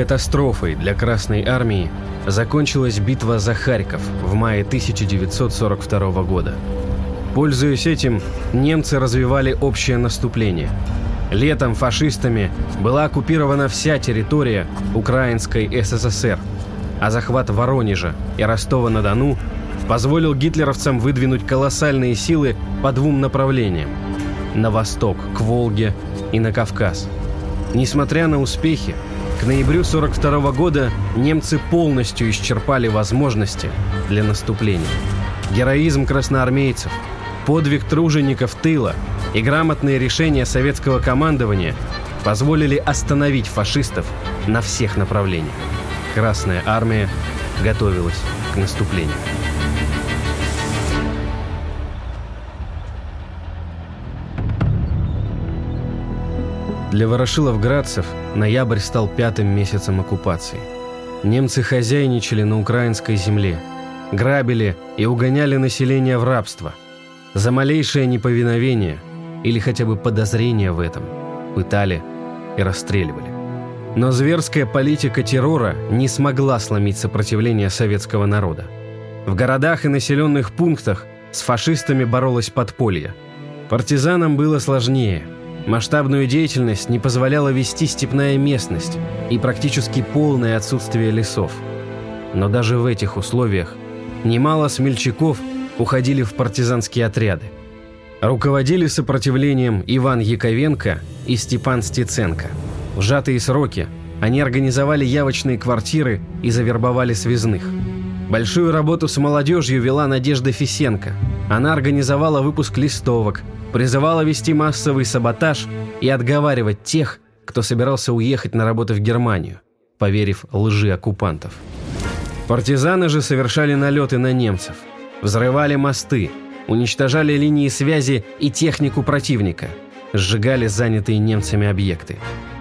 Катастрофой для Красной Армии закончилась битва за Харьков в мае 1942 года. Пользуясь этим, немцы развивали общее наступление. Летом фашистами была оккупирована вся территория Украинской СССР, а захват Воронежа и Ростова-на-Дону позволил гитлеровцам выдвинуть колоссальные силы по двум направлениям – на восток, к Волге и на Кавказ. Несмотря на успехи, к ноябрю 1942 года немцы полностью исчерпали возможности для наступления. Героизм красноармейцев, подвиг тружеников тыла и грамотные решения советского командования позволили остановить фашистов на всех направлениях. Красная армия готовилась к наступлению. Для ворошилов-градцев ноябрь стал пятым месяцем оккупации. Немцы хозяйничали на украинской земле, грабили и угоняли население в рабство. За малейшее неповиновение или хотя бы подозрение в этом пытали и расстреливали. Но зверская политика террора не смогла сломить сопротивление советского народа. В городах и населенных пунктах с фашистами боролось подполье. Партизанам было сложнее – Масштабную деятельность не позволяла вести степная местность и практически полное отсутствие лесов. Но даже в этих условиях немало смельчаков уходили в партизанские отряды. Руководили сопротивлением Иван Яковенко и Степан Стеценко. В сжатые сроки они организовали явочные квартиры и завербовали связных. Большую работу с молодежью вела Надежда Фисенко. Она организовала выпуск листовок, призывала вести массовый саботаж и отговаривать тех, кто собирался уехать на работу в Германию, поверив лжи оккупантов. Партизаны же совершали налеты на немцев, взрывали мосты, уничтожали линии связи и технику противника, сжигали занятые немцами объекты.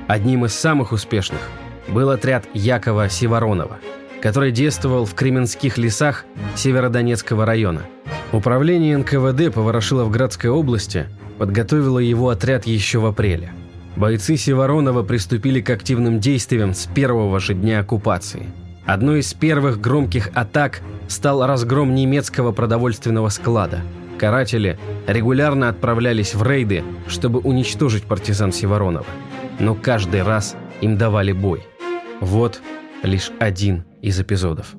Одним из самых успешных был отряд Якова Севоронова, который действовал в Кременских лесах Северодонецкого района – Управление НКВД по Ворошиловградской области подготовило его отряд еще в апреле. Бойцы Севоронова приступили к активным действиям с первого же дня оккупации. Одной из первых громких атак стал разгром немецкого продовольственного склада. Каратели регулярно отправлялись в рейды, чтобы уничтожить партизан Севоронова. Но каждый раз им давали бой. Вот лишь один из эпизодов.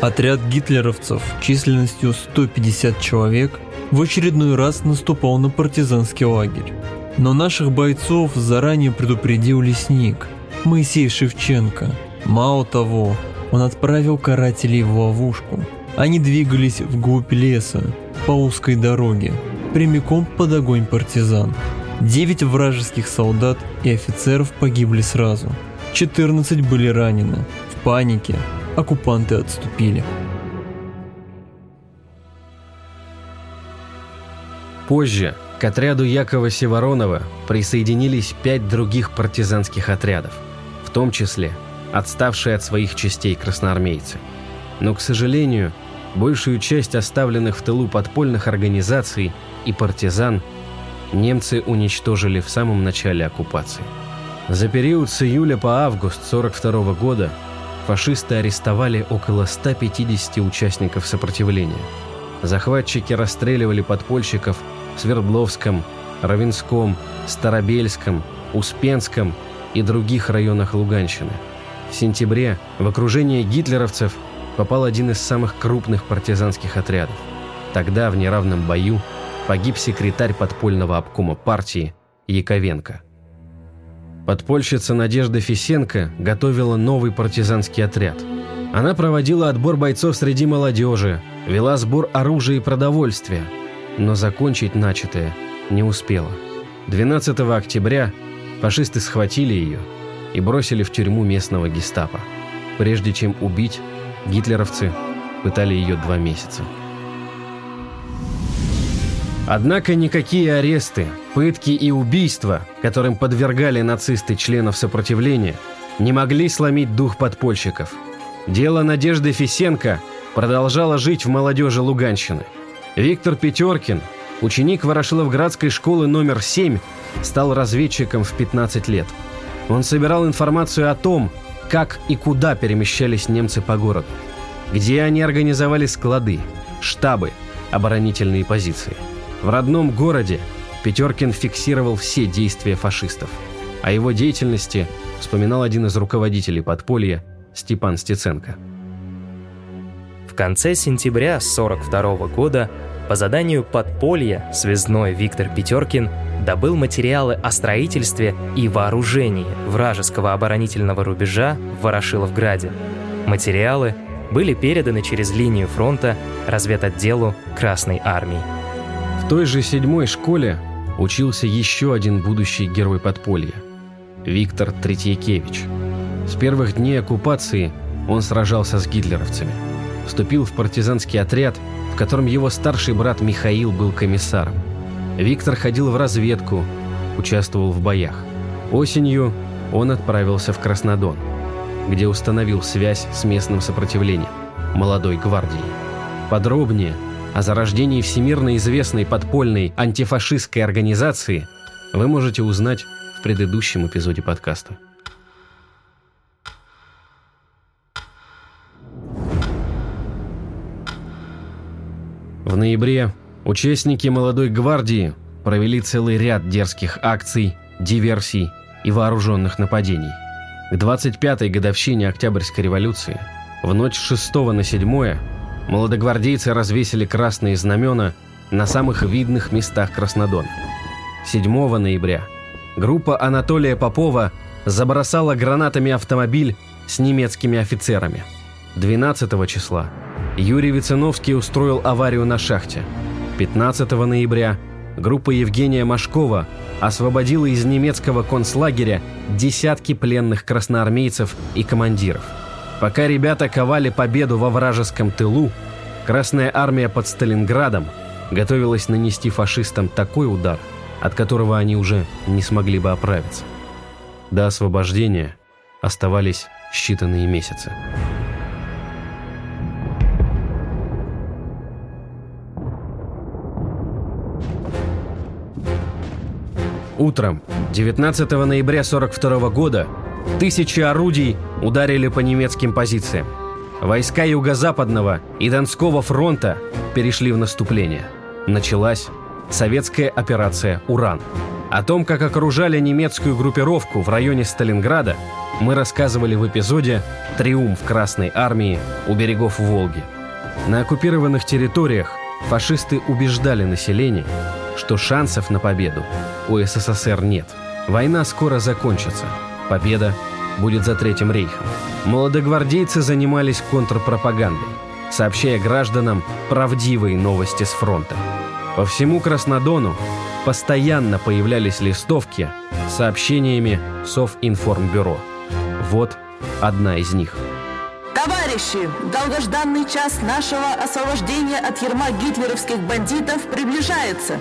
Отряд гитлеровцев численностью 150 человек в очередной раз наступал на партизанский лагерь. Но наших бойцов заранее предупредил лесник Моисей Шевченко. Мало того, он отправил карателей в ловушку. Они двигались вглубь леса, по узкой дороге, прямиком под огонь партизан. Девять вражеских солдат и офицеров погибли сразу. 14 были ранены. Панике оккупанты отступили. Позже к отряду Якова Севоронова присоединились пять других партизанских отрядов, в том числе отставшие от своих частей красноармейцы. Но, к сожалению, большую часть оставленных в тылу подпольных организаций и партизан немцы уничтожили в самом начале оккупации. За период с июля по август 1942 года фашисты арестовали около 150 участников сопротивления. Захватчики расстреливали подпольщиков в Свердловском, Равенском, Старобельском, Успенском и других районах Луганщины. В сентябре в окружение гитлеровцев попал один из самых крупных партизанских отрядов. Тогда в неравном бою погиб секретарь подпольного обкома партии Яковенко. Подпольщица Надежда Фисенко готовила новый партизанский отряд. Она проводила отбор бойцов среди молодежи, вела сбор оружия и продовольствия, но закончить начатое не успела. 12 октября фашисты схватили ее и бросили в тюрьму местного гестапо. Прежде чем убить, гитлеровцы пытали ее два месяца. Однако никакие аресты, пытки и убийства, которым подвергали нацисты членов сопротивления, не могли сломить дух подпольщиков. Дело Надежды Фисенко продолжало жить в молодежи Луганщины. Виктор Петеркин, ученик Ворошиловградской школы номер 7, стал разведчиком в 15 лет. Он собирал информацию о том, как и куда перемещались немцы по городу, где они организовали склады, штабы, оборонительные позиции. В родном городе Петеркин фиксировал все действия фашистов. О его деятельности вспоминал один из руководителей подполья Степан Стеценко. В конце сентября 1942 года по заданию подполья связной Виктор Петеркин добыл материалы о строительстве и вооружении вражеского оборонительного рубежа в Ворошиловграде. Материалы были переданы через линию фронта разведотделу Красной Армии. Той же седьмой школе учился еще один будущий герой подполья – Виктор Третьякевич. С первых дней оккупации он сражался с гитлеровцами. Вступил в партизанский отряд, в котором его старший брат Михаил был комиссаром. Виктор ходил в разведку, участвовал в боях. Осенью он отправился в Краснодон, где установил связь с местным сопротивлением – молодой гвардией. Подробнее о зарождении всемирно известной подпольной антифашистской организации вы можете узнать в предыдущем эпизоде подкаста. В ноябре участники молодой гвардии провели целый ряд дерзких акций, диверсий и вооруженных нападений. К 25-й годовщине Октябрьской революции, в ночь с 6 на 7 молодогвардейцы развесили красные знамена на самых видных местах Краснодона. 7 ноября группа Анатолия Попова забросала гранатами автомобиль с немецкими офицерами. 12 числа Юрий Виценовский устроил аварию на шахте. 15 ноября группа Евгения Машкова освободила из немецкого концлагеря десятки пленных красноармейцев и командиров. Пока ребята ковали победу во вражеском тылу, Красная армия под Сталинградом готовилась нанести фашистам такой удар, от которого они уже не смогли бы оправиться. До освобождения оставались считанные месяцы. Утром 19 ноября 42 года тысячи орудий ударили по немецким позициям. Войска Юго-Западного и Донского фронта перешли в наступление. Началась советская операция «Уран». О том, как окружали немецкую группировку в районе Сталинграда, мы рассказывали в эпизоде «Триумф Красной Армии у берегов Волги». На оккупированных территориях фашисты убеждали население, что шансов на победу у СССР нет. Война скоро закончится. Победа будет за Третьим рейхом. Молодогвардейцы занимались контрпропагандой, сообщая гражданам правдивые новости с фронта. По всему Краснодону постоянно появлялись листовки с сообщениями Совинформбюро. Вот одна из них – Товарищи, долгожданный час нашего освобождения от ерма гитлеровских бандитов приближается.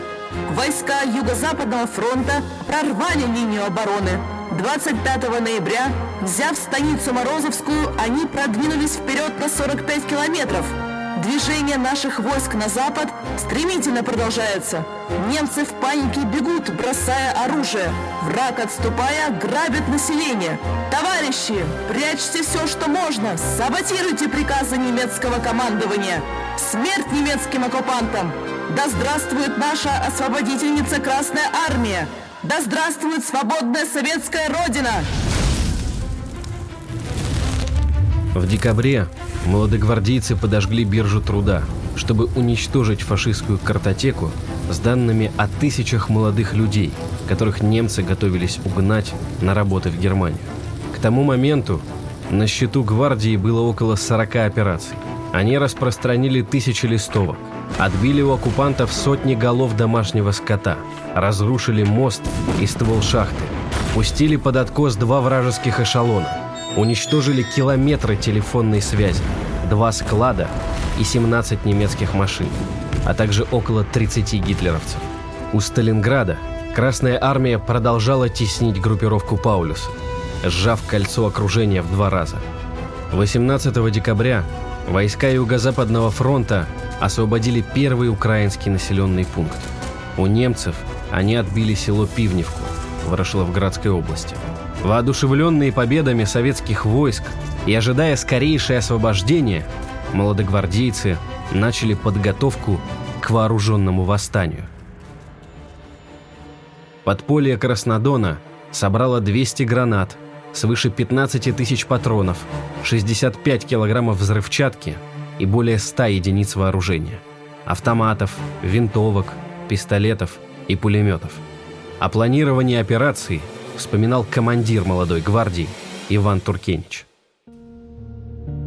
Войска Юго-Западного фронта прорвали линию обороны. 25 ноября, взяв станицу Морозовскую, они продвинулись вперед на 45 километров – Движение наших войск на запад стремительно продолжается. Немцы в панике бегут, бросая оружие. Враг, отступая, грабит население. Товарищи, прячьте все, что можно. Саботируйте приказы немецкого командования. Смерть немецким оккупантам! Да здравствует наша освободительница Красная Армия! Да здравствует свободная советская Родина! В декабре молодогвардейцы подожгли биржу труда, чтобы уничтожить фашистскую картотеку с данными о тысячах молодых людей, которых немцы готовились угнать на работы в Германию. К тому моменту на счету гвардии было около 40 операций. Они распространили тысячи листовок, отбили у оккупантов сотни голов домашнего скота, разрушили мост и ствол шахты, пустили под откос два вражеских эшелона, уничтожили километры телефонной связи, два склада и 17 немецких машин, а также около 30 гитлеровцев. У Сталинграда Красная Армия продолжала теснить группировку Паулюса, сжав кольцо окружения в два раза. 18 декабря войска Юго-Западного фронта освободили первый украинский населенный пункт. У немцев они отбили село Пивневку в Ворошиловградской области – Воодушевленные победами советских войск и ожидая скорейшее освобождение, молодогвардейцы начали подготовку к вооруженному восстанию. Подполье Краснодона собрало 200 гранат, свыше 15 тысяч патронов, 65 килограммов взрывчатки и более 100 единиц вооружения, автоматов, винтовок, пистолетов и пулеметов. О планировании операции вспоминал командир молодой гвардии Иван Туркенич.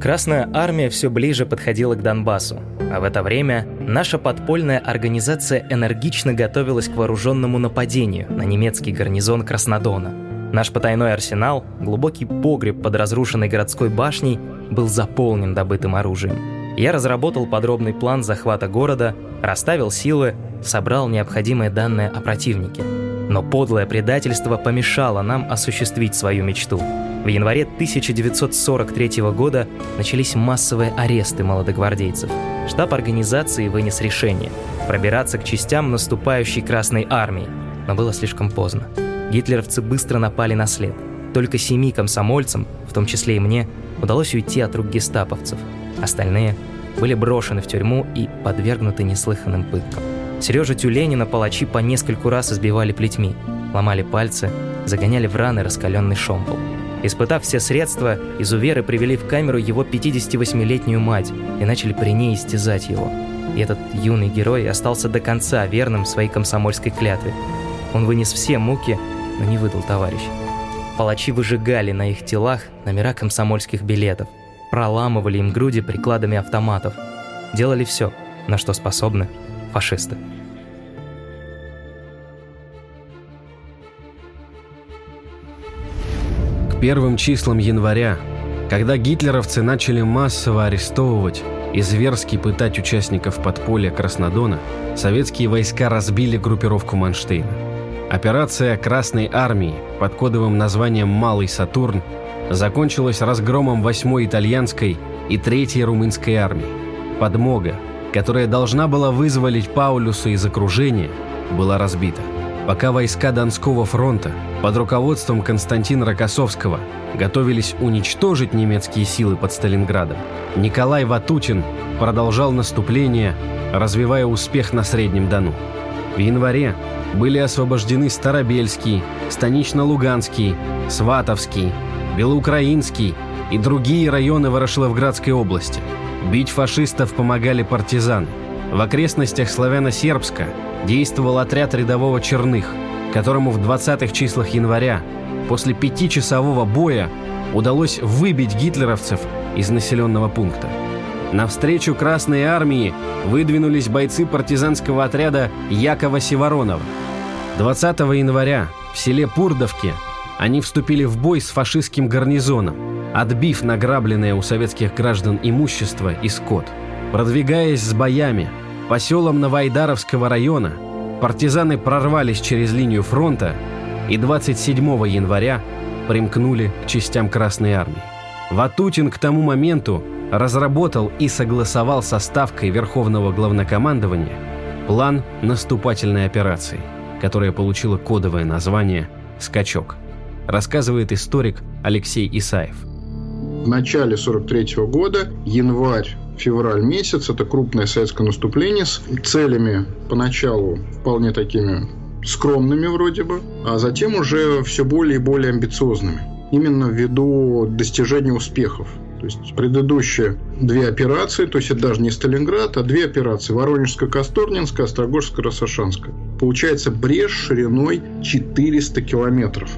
Красная армия все ближе подходила к Донбассу, а в это время наша подпольная организация энергично готовилась к вооруженному нападению на немецкий гарнизон Краснодона. Наш потайной арсенал, глубокий погреб под разрушенной городской башней, был заполнен добытым оружием. Я разработал подробный план захвата города, расставил силы, собрал необходимые данные о противнике. Но подлое предательство помешало нам осуществить свою мечту – в январе 1943 года начались массовые аресты молодогвардейцев. Штаб организации вынес решение пробираться к частям наступающей Красной Армии, но было слишком поздно. Гитлеровцы быстро напали на след. Только семи комсомольцам, в том числе и мне, удалось уйти от рук гестаповцев. Остальные были брошены в тюрьму и подвергнуты неслыханным пыткам. Сережа Тюленина палачи по нескольку раз избивали плетьми, ломали пальцы, загоняли в раны раскаленный шомпол. Испытав все средства, изуверы привели в камеру его 58-летнюю мать и начали при ней истязать его. И этот юный герой остался до конца верным своей комсомольской клятве. Он вынес все муки, но не выдал товарища. Палачи выжигали на их телах номера комсомольских билетов, проламывали им груди прикладами автоматов, делали все, на что способны фашисты. первым числам января, когда гитлеровцы начали массово арестовывать и зверски пытать участников подполья Краснодона, советские войска разбили группировку Манштейна. Операция Красной Армии под кодовым названием «Малый Сатурн» закончилась разгромом 8-й итальянской и 3-й румынской армии. Подмога, которая должна была вызволить Паулюса из окружения, была разбита. Пока войска Донского фронта под руководством Константина Рокоссовского готовились уничтожить немецкие силы под Сталинградом, Николай Ватутин продолжал наступление, развивая успех на Среднем Дону. В январе были освобождены Старобельский, Станично-Луганский, Сватовский, Белоукраинский и другие районы Ворошиловградской области. Бить фашистов помогали партизаны. В окрестностях Славяно-Сербска действовал отряд рядового Черных, которому в 20-х числах января после пятичасового боя удалось выбить гитлеровцев из населенного пункта. Навстречу Красной Армии выдвинулись бойцы партизанского отряда Якова Севоронова. 20 января в селе Пурдовке они вступили в бой с фашистским гарнизоном, отбив награбленное у советских граждан имущество и скот. Продвигаясь с боями, по селам Новоайдаровского района партизаны прорвались через линию фронта и 27 января примкнули к частям Красной Армии. Ватутин к тому моменту разработал и согласовал со Ставкой Верховного Главнокомандования план наступательной операции, которая получила кодовое название «Скачок», рассказывает историк Алексей Исаев. В начале 43 года, январь февраль месяц. Это крупное советское наступление с целями поначалу вполне такими скромными вроде бы, а затем уже все более и более амбициозными. Именно ввиду достижения успехов. То есть предыдущие две операции, то есть это даже не Сталинград, а две операции. Воронежско-Касторнинская, Острогожско-Рассашанская. Получается брешь шириной 400 километров.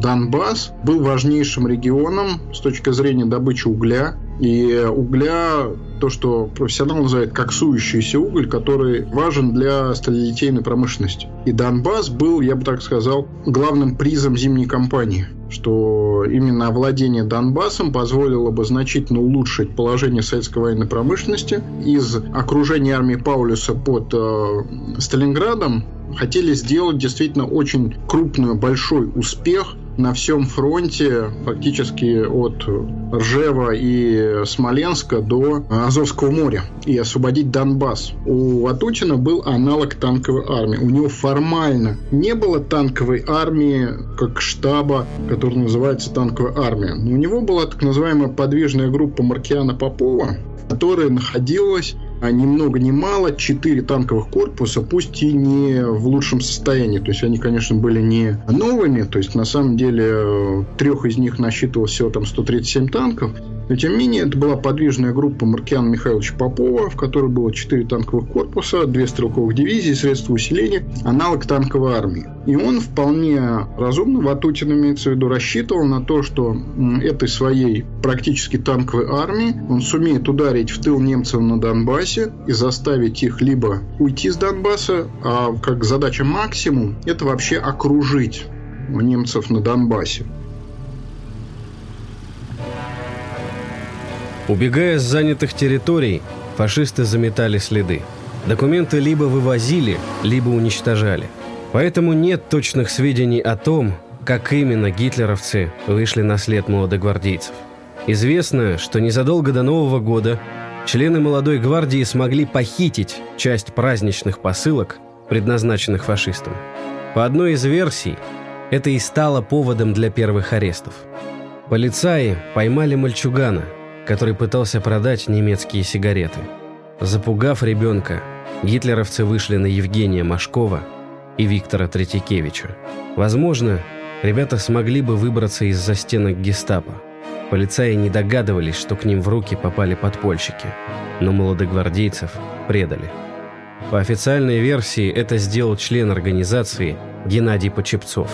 Донбасс был важнейшим регионом с точки зрения добычи угля. И угля, то, что профессионал называет коксующийся уголь, который важен для сталелитейной промышленности. И Донбасс был, я бы так сказал, главным призом зимней кампании что именно овладение Донбассом позволило бы значительно улучшить положение советской военной промышленности. Из окружения армии Паулюса под э, Сталинградом хотели сделать действительно очень крупный, большой успех на всем фронте, фактически от Ржева и Смоленска до Азовского моря и освободить Донбасс. У Ватутина был аналог танковой армии. У него формально не было танковой армии, как штаба, который называется танковая армия. Но у него была так называемая подвижная группа Маркиана Попова, которая находилась а ни много ни мало четыре танковых корпуса, пусть и не в лучшем состоянии. То есть они, конечно, были не новыми, то есть на самом деле э, трех из них насчитывалось всего там 137 танков, но, тем не менее, это была подвижная группа Маркиана Михайловича Попова, в которой было 4 танковых корпуса, 2 стрелковых дивизии, средства усиления, аналог танковой армии. И он вполне разумно, Ватутин имеется в виду, рассчитывал на то, что этой своей практически танковой армии он сумеет ударить в тыл немцев на Донбассе и заставить их либо уйти с Донбасса, а как задача максимум, это вообще окружить немцев на Донбассе. Убегая с занятых территорий, фашисты заметали следы. Документы либо вывозили, либо уничтожали. Поэтому нет точных сведений о том, как именно гитлеровцы вышли на след молодогвардейцев. Известно, что незадолго до Нового года члены молодой гвардии смогли похитить часть праздничных посылок, предназначенных фашистам. По одной из версий, это и стало поводом для первых арестов. Полицаи поймали мальчугана – который пытался продать немецкие сигареты. Запугав ребенка, гитлеровцы вышли на Евгения Машкова и Виктора Третьякевича. Возможно, ребята смогли бы выбраться из-за стенок гестапо. Полицаи не догадывались, что к ним в руки попали подпольщики, но молодогвардейцев предали. По официальной версии это сделал член организации Геннадий Почепцов.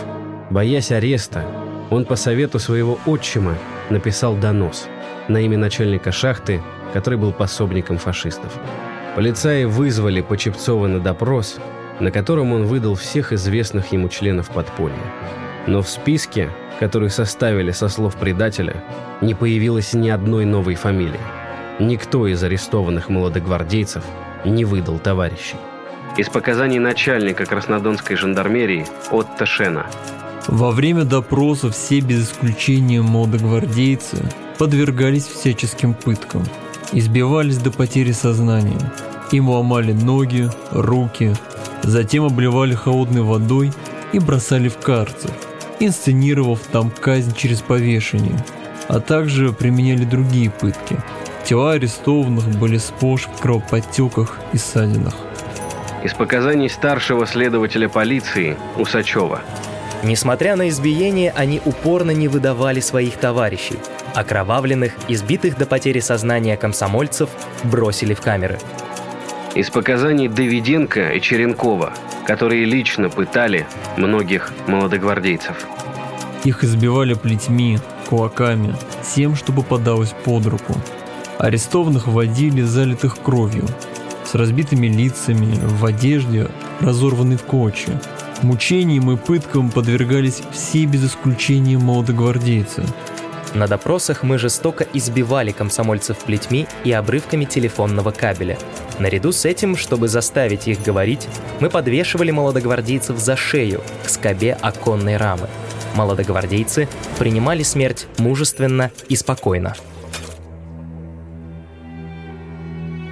Боясь ареста, он по совету своего отчима написал донос – на имя начальника шахты, который был пособником фашистов. Полицаи вызвали Почепцова на допрос, на котором он выдал всех известных ему членов подполья. Но в списке, который составили со слов предателя, не появилось ни одной новой фамилии. Никто из арестованных молодогвардейцев не выдал товарищей. Из показаний начальника Краснодонской жандармерии Отто Шена. Во время допроса все без исключения молодогвардейцы подвергались всяческим пыткам, избивались до потери сознания. Им ломали ноги, руки, затем обливали холодной водой и бросали в карцер, инсценировав там казнь через повешение, а также применяли другие пытки. Тела арестованных были сплошь в кровоподтеках и ссадинах. Из показаний старшего следователя полиции Усачева. Несмотря на избиение, они упорно не выдавали своих товарищей – Окровавленных, избитых до потери сознания комсомольцев бросили в камеры. Из показаний Давиденко и Черенкова, которые лично пытали многих молодогвардейцев. Их избивали плетьми, кулаками, всем, что попадалось под руку. Арестованных водили залитых кровью, с разбитыми лицами, в одежде, разорванной в клочья. Мучениям и пыткам подвергались все без исключения молодогвардейцы – на допросах мы жестоко избивали комсомольцев плетьми и обрывками телефонного кабеля. Наряду с этим, чтобы заставить их говорить, мы подвешивали молодогвардейцев за шею к скобе оконной рамы. Молодогвардейцы принимали смерть мужественно и спокойно.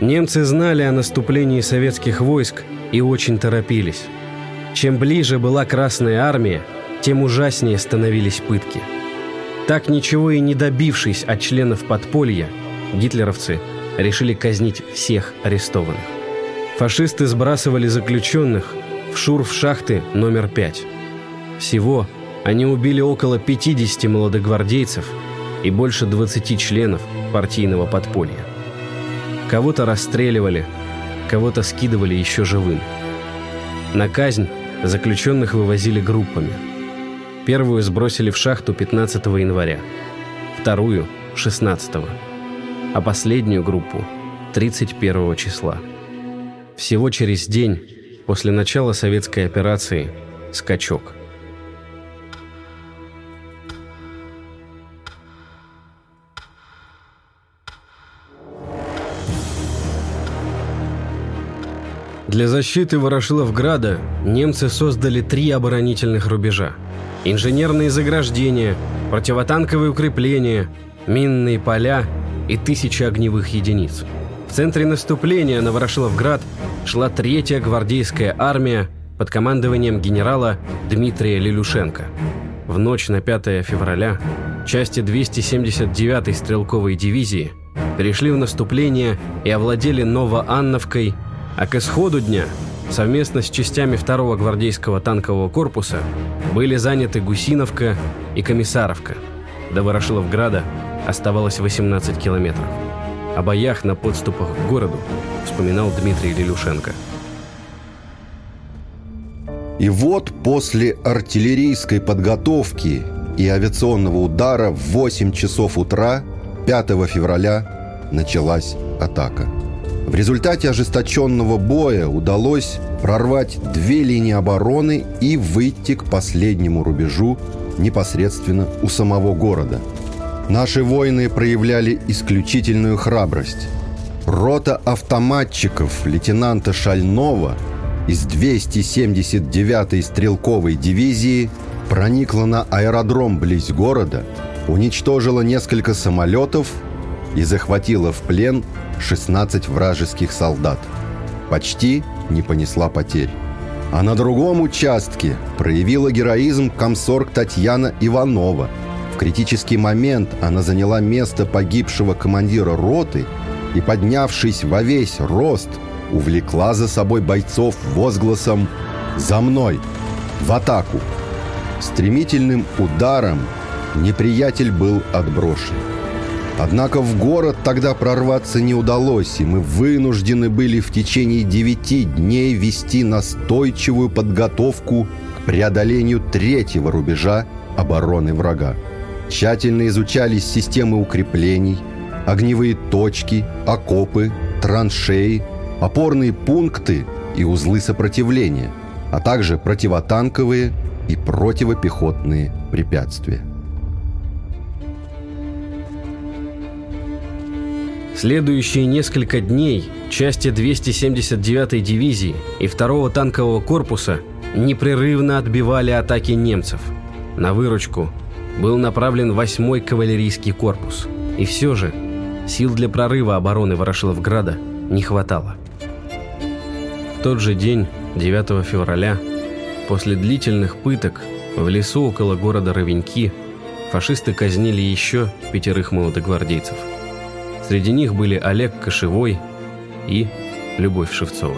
Немцы знали о наступлении советских войск и очень торопились. Чем ближе была Красная Армия, тем ужаснее становились пытки – так ничего и не добившись от членов подполья, гитлеровцы решили казнить всех арестованных. Фашисты сбрасывали заключенных в шурф-шахты номер 5. Всего они убили около 50 молодогвардейцев и больше 20 членов партийного подполья. Кого-то расстреливали, кого-то скидывали еще живым. На казнь заключенных вывозили группами – Первую сбросили в шахту 15 января, вторую – 16 а последнюю группу – 31 числа. Всего через день после начала советской операции «Скачок». Для защиты Ворошиловграда немцы создали три оборонительных рубежа – инженерные заграждения, противотанковые укрепления, минные поля и тысячи огневых единиц. В центре наступления на Ворошиловград шла третья гвардейская армия под командованием генерала Дмитрия Лилюшенко. В ночь на 5 февраля части 279-й стрелковой дивизии перешли в наступление и овладели Новоанновкой, а к исходу дня совместно с частями 2-го гвардейского танкового корпуса были заняты Гусиновка и Комиссаровка. До Ворошиловграда оставалось 18 километров. О боях на подступах к городу вспоминал Дмитрий Лилюшенко. И вот после артиллерийской подготовки и авиационного удара в 8 часов утра 5 февраля началась атака. В результате ожесточенного боя удалось прорвать две линии обороны и выйти к последнему рубежу непосредственно у самого города. Наши воины проявляли исключительную храбрость. Рота автоматчиков лейтенанта Шальнова – из 279-й стрелковой дивизии проникла на аэродром близ города, уничтожила несколько самолетов и захватила в плен 16 вражеских солдат. Почти не понесла потерь. А на другом участке проявила героизм комсорг Татьяна Иванова. В критический момент она заняла место погибшего командира роты и, поднявшись во весь рост, увлекла за собой бойцов возгласом «За мной! В атаку!». Стремительным ударом неприятель был отброшен. Однако в город тогда прорваться не удалось, и мы вынуждены были в течение девяти дней вести настойчивую подготовку к преодолению третьего рубежа обороны врага. Тщательно изучались системы укреплений, огневые точки, окопы, траншеи – опорные пункты и узлы сопротивления, а также противотанковые и противопехотные препятствия. Следующие несколько дней части 279-й дивизии и 2-го танкового корпуса непрерывно отбивали атаки немцев. На выручку был направлен 8-й кавалерийский корпус. И все же сил для прорыва обороны Ворошиловграда не хватало тот же день, 9 февраля, после длительных пыток, в лесу около города Ровеньки фашисты казнили еще пятерых молодогвардейцев. Среди них были Олег Кошевой и Любовь Шевцова.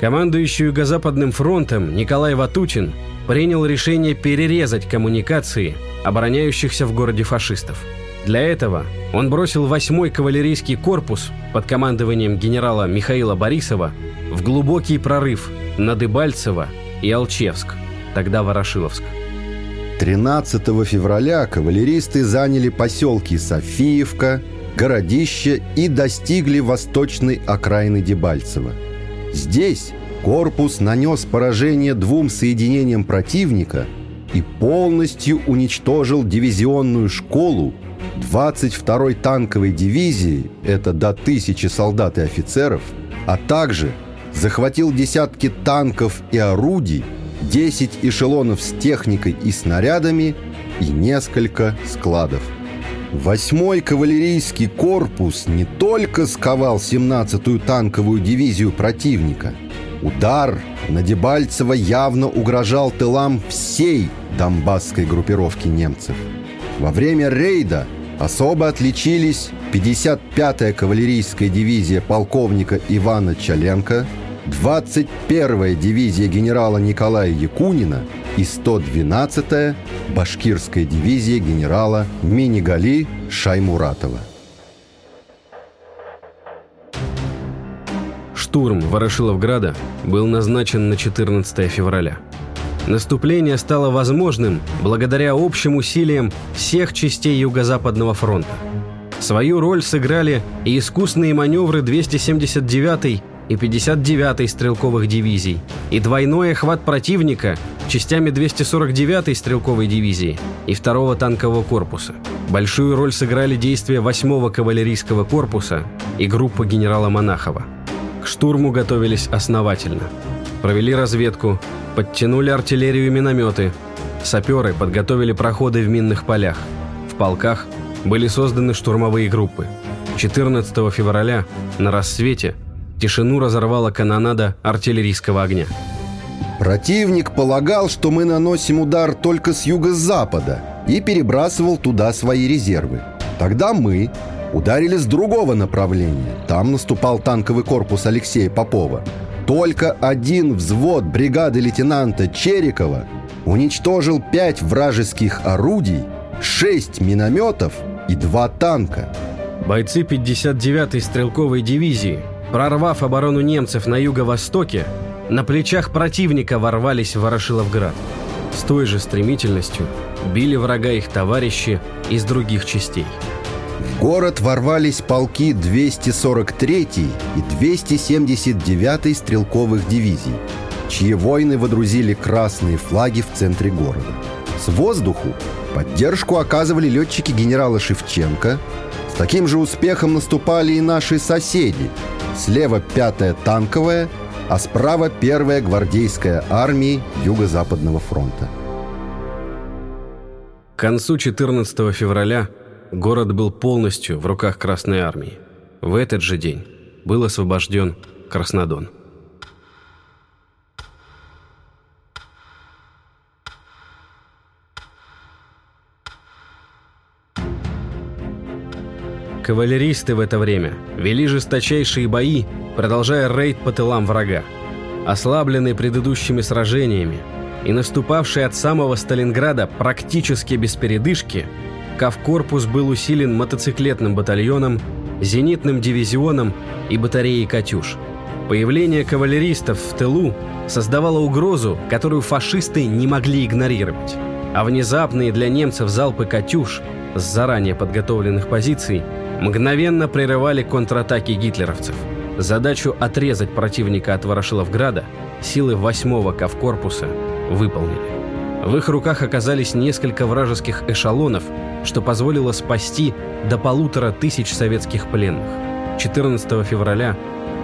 Командующий Юго-Западным фронтом Николай Ватучин принял решение перерезать коммуникации обороняющихся в городе фашистов. Для этого он бросил 8-й кавалерийский корпус под командованием генерала Михаила Борисова в глубокий прорыв на Дебальцево и Алчевск, тогда Ворошиловск. 13 февраля кавалеристы заняли поселки Софиевка, Городище и достигли восточной окраины Дебальцева – Здесь корпус нанес поражение двум соединениям противника и полностью уничтожил дивизионную школу 22-й танковой дивизии, это до тысячи солдат и офицеров, а также захватил десятки танков и орудий, 10 эшелонов с техникой и снарядами и несколько складов. Восьмой кавалерийский корпус не только сковал 17-ю танковую дивизию противника. Удар на Дебальцево явно угрожал тылам всей донбасской группировки немцев. Во время рейда особо отличились 55-я кавалерийская дивизия полковника Ивана Чаленко, 21-я дивизия генерала Николая Якунина – и 112-я башкирская дивизия генерала Минигали Шаймуратова. Штурм Ворошиловграда был назначен на 14 февраля. Наступление стало возможным благодаря общим усилиям всех частей Юго-Западного фронта. Свою роль сыграли и искусные маневры 279-й и 59-й стрелковых дивизий, и двойной охват противника частями 249-й стрелковой дивизии и 2-го танкового корпуса. Большую роль сыграли действия 8-го кавалерийского корпуса и группа генерала Монахова. К штурму готовились основательно. Провели разведку, подтянули артиллерию и минометы. Саперы подготовили проходы в минных полях. В полках были созданы штурмовые группы. 14 февраля на рассвете тишину разорвала канонада артиллерийского огня. Противник полагал, что мы наносим удар только с юго-запада и перебрасывал туда свои резервы. Тогда мы ударили с другого направления. Там наступал танковый корпус Алексея Попова. Только один взвод бригады лейтенанта Черикова уничтожил пять вражеских орудий, шесть минометов и два танка. Бойцы 59-й стрелковой дивизии, прорвав оборону немцев на юго-востоке, на плечах противника ворвались в Ворошиловград. С той же стремительностью били врага их товарищи из других частей. В город ворвались полки 243 и 279 стрелковых дивизий, чьи воины водрузили красные флаги в центре города. С воздуху поддержку оказывали летчики генерала Шевченко. С таким же успехом наступали и наши соседи. Слева 5-я танковая, а справа 1-я гвардейская армии Юго-Западного фронта. К концу 14 февраля город был полностью в руках Красной Армии. В этот же день был освобожден Краснодон. Кавалеристы в это время вели жесточайшие бои, продолжая рейд по тылам врага. Ослабленные предыдущими сражениями и наступавший от самого Сталинграда практически без передышки, Кавкорпус был усилен мотоциклетным батальоном, зенитным дивизионом и батареей «Катюш». Появление кавалеристов в тылу создавало угрозу, которую фашисты не могли игнорировать. А внезапные для немцев залпы «Катюш» с заранее подготовленных позиций мгновенно прерывали контратаки гитлеровцев. Задачу отрезать противника от Ворошиловграда силы 8-го Кавкорпуса выполнили. В их руках оказались несколько вражеских эшелонов, что позволило спасти до полутора тысяч советских пленных. 14 февраля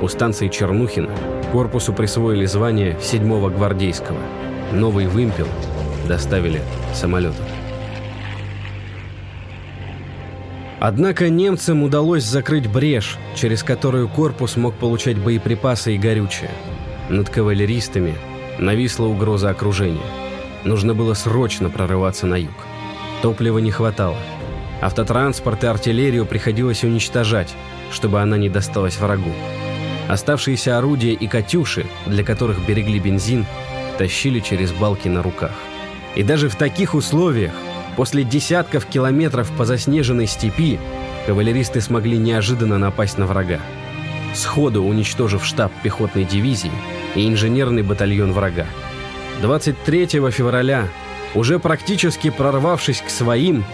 у станции Чернухина корпусу присвоили звание 7-го гвардейского. Новый вымпел доставили самолетом. Однако немцам удалось закрыть брешь, через которую корпус мог получать боеприпасы и горючее. Над кавалеристами нависла угроза окружения. Нужно было срочно прорываться на юг. Топлива не хватало. Автотранспорт и артиллерию приходилось уничтожать, чтобы она не досталась врагу. Оставшиеся орудия и «Катюши», для которых берегли бензин, тащили через балки на руках. И даже в таких условиях После десятков километров по заснеженной степи кавалеристы смогли неожиданно напасть на врага, сходу уничтожив штаб пехотной дивизии и инженерный батальон врага. 23 февраля, уже практически прорвавшись к своим,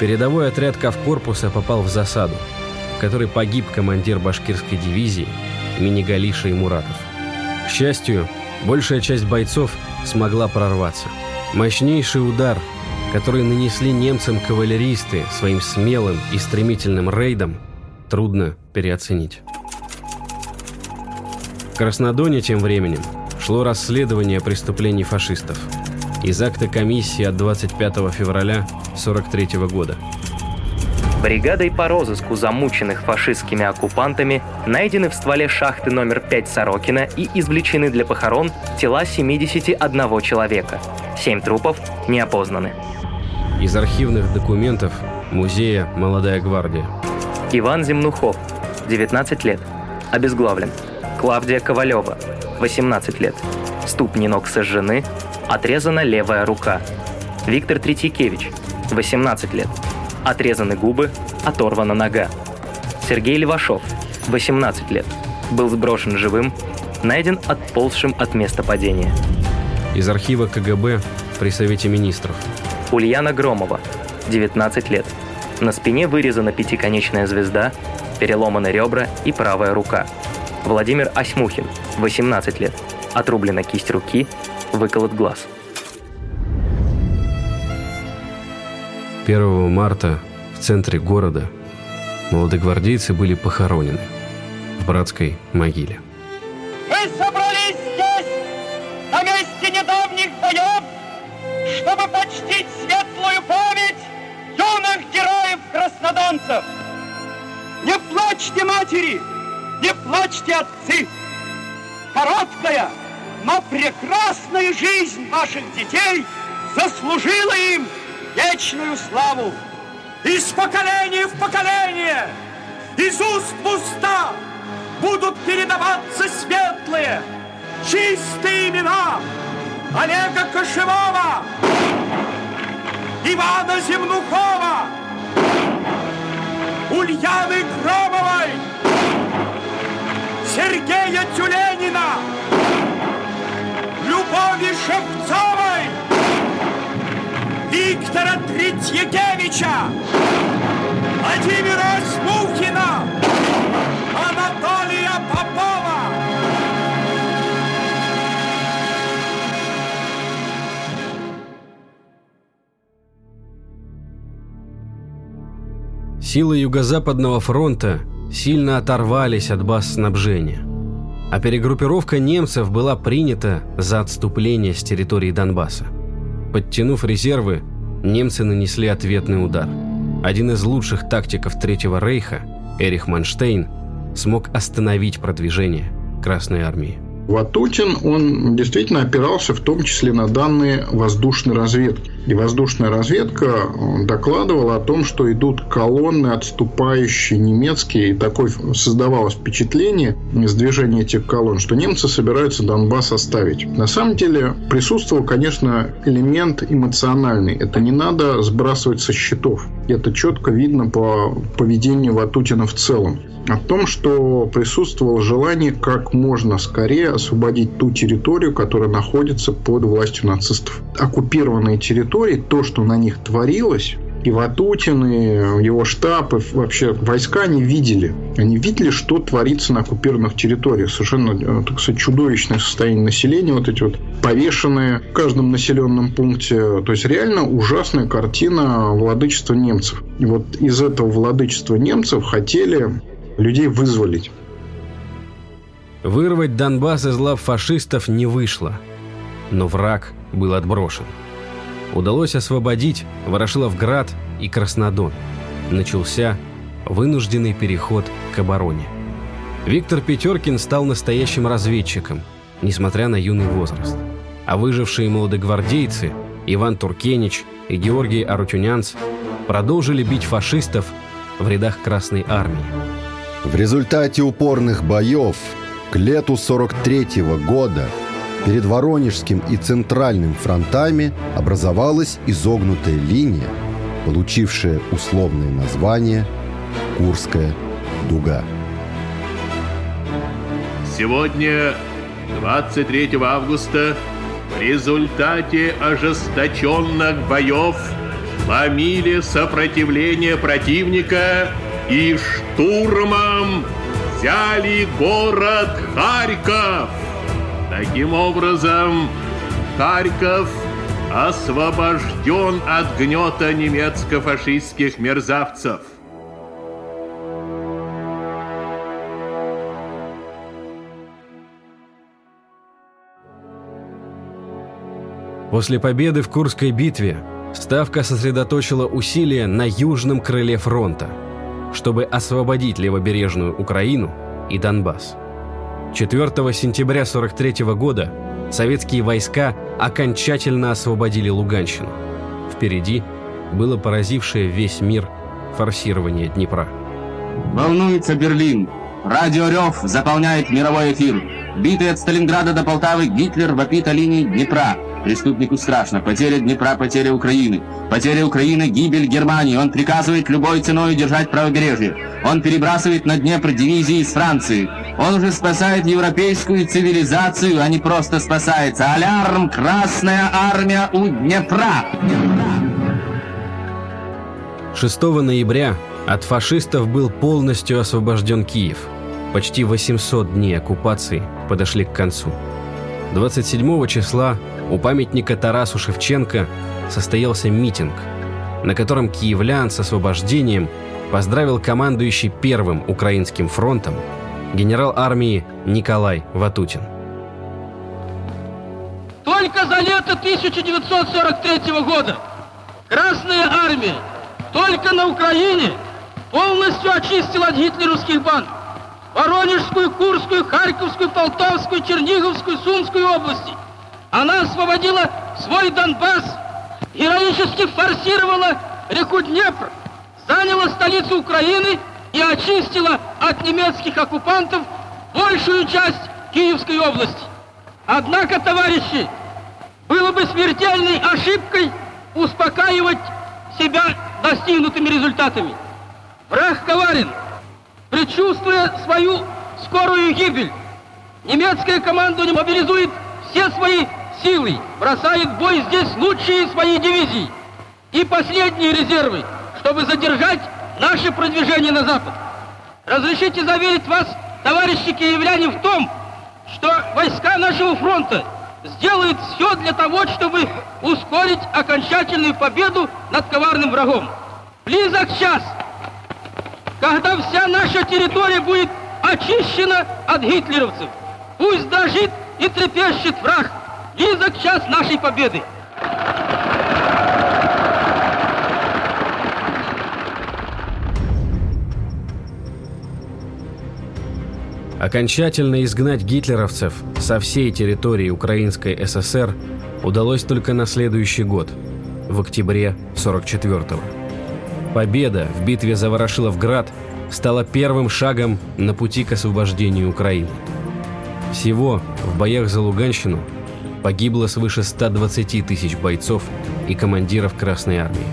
передовой отряд Кавкорпуса попал в засаду, в которой погиб командир башкирской дивизии Минигалиша и Муратов. К счастью, большая часть бойцов смогла прорваться. Мощнейший удар – который нанесли немцам кавалеристы своим смелым и стремительным рейдом, трудно переоценить. В Краснодоне тем временем шло расследование преступлений фашистов из акта комиссии от 25 февраля 1943 года. Бригадой по розыску замученных фашистскими оккупантами найдены в стволе шахты номер 5 Сорокина и извлечены для похорон тела 71 человека. Семь трупов не опознаны. Из архивных документов музея «Молодая гвардия». Иван Земнухов, 19 лет, обезглавлен. Клавдия Ковалева, 18 лет. Ступни ног сожжены, отрезана левая рука. Виктор Третьякевич, 18 лет. Отрезаны губы, оторвана нога. Сергей Левашов, 18 лет. Был сброшен живым, найден отползшим от места падения. Из архива КГБ при Совете Министров – Ульяна Громова, 19 лет. На спине вырезана пятиконечная звезда, переломаны ребра и правая рука. Владимир Осьмухин, 18 лет. Отрублена кисть руки, выколот глаз. 1 марта в центре города молодогвардейцы были похоронены в братской могиле. Мы собрались здесь, на месте недавних боев, чтобы почтить светлую память юных героев-краснодонцев. Не плачьте, матери, не плачьте, отцы. Короткая, но прекрасная жизнь ваших детей заслужила им вечную славу. Из поколения в поколение, из уст в уста будут передаваться светлые, чистые имена Олега Кошевого, Ивана Земнухова, Ульяны Громовой, Сергея Тюленина, Шевцовой, Виктора Третьякевича, Владимира Смухина, Анатолия Попова. Силы Юго-Западного фронта сильно оторвались от баз снабжения, а перегруппировка немцев была принята за отступление с территории Донбасса. Подтянув резервы, немцы нанесли ответный удар. Один из лучших тактиков Третьего Рейха, Эрих Манштейн, смог остановить продвижение Красной Армии. Ватутин, он действительно опирался в том числе на данные воздушной разведки. И воздушная разведка э, докладывала о том, что идут колонны отступающие немецкие. И такое создавалось впечатление из движения этих колонн, что немцы собираются Донбасс оставить. На самом деле присутствовал, конечно, элемент эмоциональный. Это не надо сбрасывать со счетов. Это четко видно по поведению Ватутина в целом о том, что присутствовало желание как можно скорее освободить ту территорию, которая находится под властью нацистов. Оккупированные территории, то, что на них творилось, и Ватутин, и его штаб, и вообще войска они видели. Они видели, что творится на оккупированных территориях. Совершенно, так сказать, чудовищное состояние населения. Вот эти вот повешенные в каждом населенном пункте. То есть, реально ужасная картина владычества немцев. И вот из этого владычества немцев хотели людей вызволить. Вырвать Донбасс из лап фашистов не вышло, но враг был отброшен. Удалось освободить Ворошиловград и Краснодон. Начался вынужденный переход к обороне. Виктор Петеркин стал настоящим разведчиком, несмотря на юный возраст. А выжившие молодогвардейцы Иван Туркенич и Георгий Арутюнянц продолжили бить фашистов в рядах Красной Армии. В результате упорных боев к лету 43 -го года перед Воронежским и Центральным фронтами образовалась изогнутая линия, получившая условное название Курская дуга. Сегодня, 23 августа, в результате ожесточенных боев ломили сопротивление противника и штурмом взяли город Харьков. Таким образом, Харьков освобожден от гнета немецко-фашистских мерзавцев. После победы в Курской битве Ставка сосредоточила усилия на южном крыле фронта, чтобы освободить левобережную Украину и Донбасс. 4 сентября 1943 года советские войска окончательно освободили Луганщину. Впереди было поразившее весь мир форсирование Днепра. Волнуется Берлин. Радио Рев заполняет мировой эфир. Битый от Сталинграда до Полтавы Гитлер вопит о линии Днепра. Преступнику страшно. Потеря Днепра, потеря Украины. Потеря Украины, гибель Германии. Он приказывает любой ценой держать правобережье. Он перебрасывает на Днепр дивизии из Франции. Он уже спасает европейскую цивилизацию, а не просто спасается. Алярм! Красная армия у Днепра! 6 ноября от фашистов был полностью освобожден Киев. почти 800 дней оккупации подошли к концу. 27 числа у памятника Тарасу Шевченко состоялся митинг, на котором киевлян с освобождением поздравил командующий Первым Украинским фронтом генерал армии Николай Ватутин. Только за лето 1943 года Красная армия только на Украине полностью очистила от гитлеровских банд Воронежскую, Курскую, Харьковскую, Полтавскую, Черниговскую, Сумскую области. Она освободила свой Донбасс, героически форсировала реку Днепр, заняла столицу Украины и очистила от немецких оккупантов большую часть Киевской области. Однако, товарищи, было бы смертельной ошибкой успокаивать себя достигнутыми результатами. Враг коварен, предчувствуя свою скорую гибель. Немецкая командование мобилизует все свои силы, бросает в бой здесь лучшие свои дивизии и последние резервы, чтобы задержать наше продвижение на запад. Разрешите заверить вас, товарищи киевляне, в том, что войска нашего фронта сделают все для того, чтобы ускорить окончательную победу над коварным врагом. Близок час, когда вся наша территория будет очищена от гитлеровцев. Пусть дрожит и трепещет враг. Близок час нашей победы. Окончательно изгнать гитлеровцев со всей территории Украинской ССР удалось только на следующий год, в октябре 44-го. Победа в битве за Ворошиловград стала первым шагом на пути к освобождению Украины. Всего в боях за Луганщину погибло свыше 120 тысяч бойцов и командиров Красной Армии.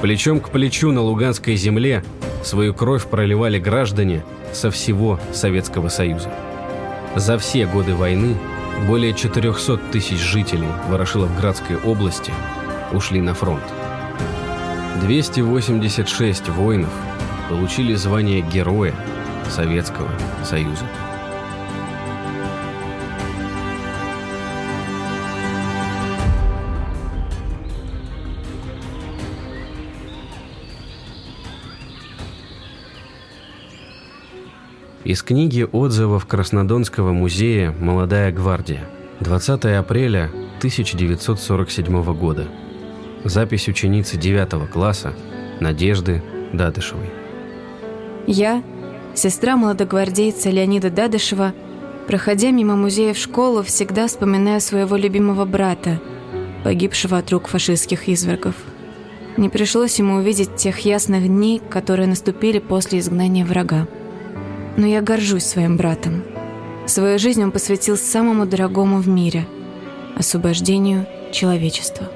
Плечом к плечу на Луганской земле свою кровь проливали граждане со всего Советского Союза. За все годы войны более 400 тысяч жителей Ворошиловградской области ушли на фронт. 286 воинов получили звание Героя Советского Союза. Из книги отзывов Краснодонского музея «Молодая гвардия». 20 апреля 1947 года. Запись ученицы 9 класса Надежды Дадышевой. Я, сестра молодогвардейца Леонида Дадышева, проходя мимо музея в школу, всегда вспоминаю своего любимого брата, погибшего от рук фашистских извергов. Не пришлось ему увидеть тех ясных дней, которые наступили после изгнания врага. Но я горжусь своим братом. Свою жизнь он посвятил самому дорогому в мире – освобождению человечества.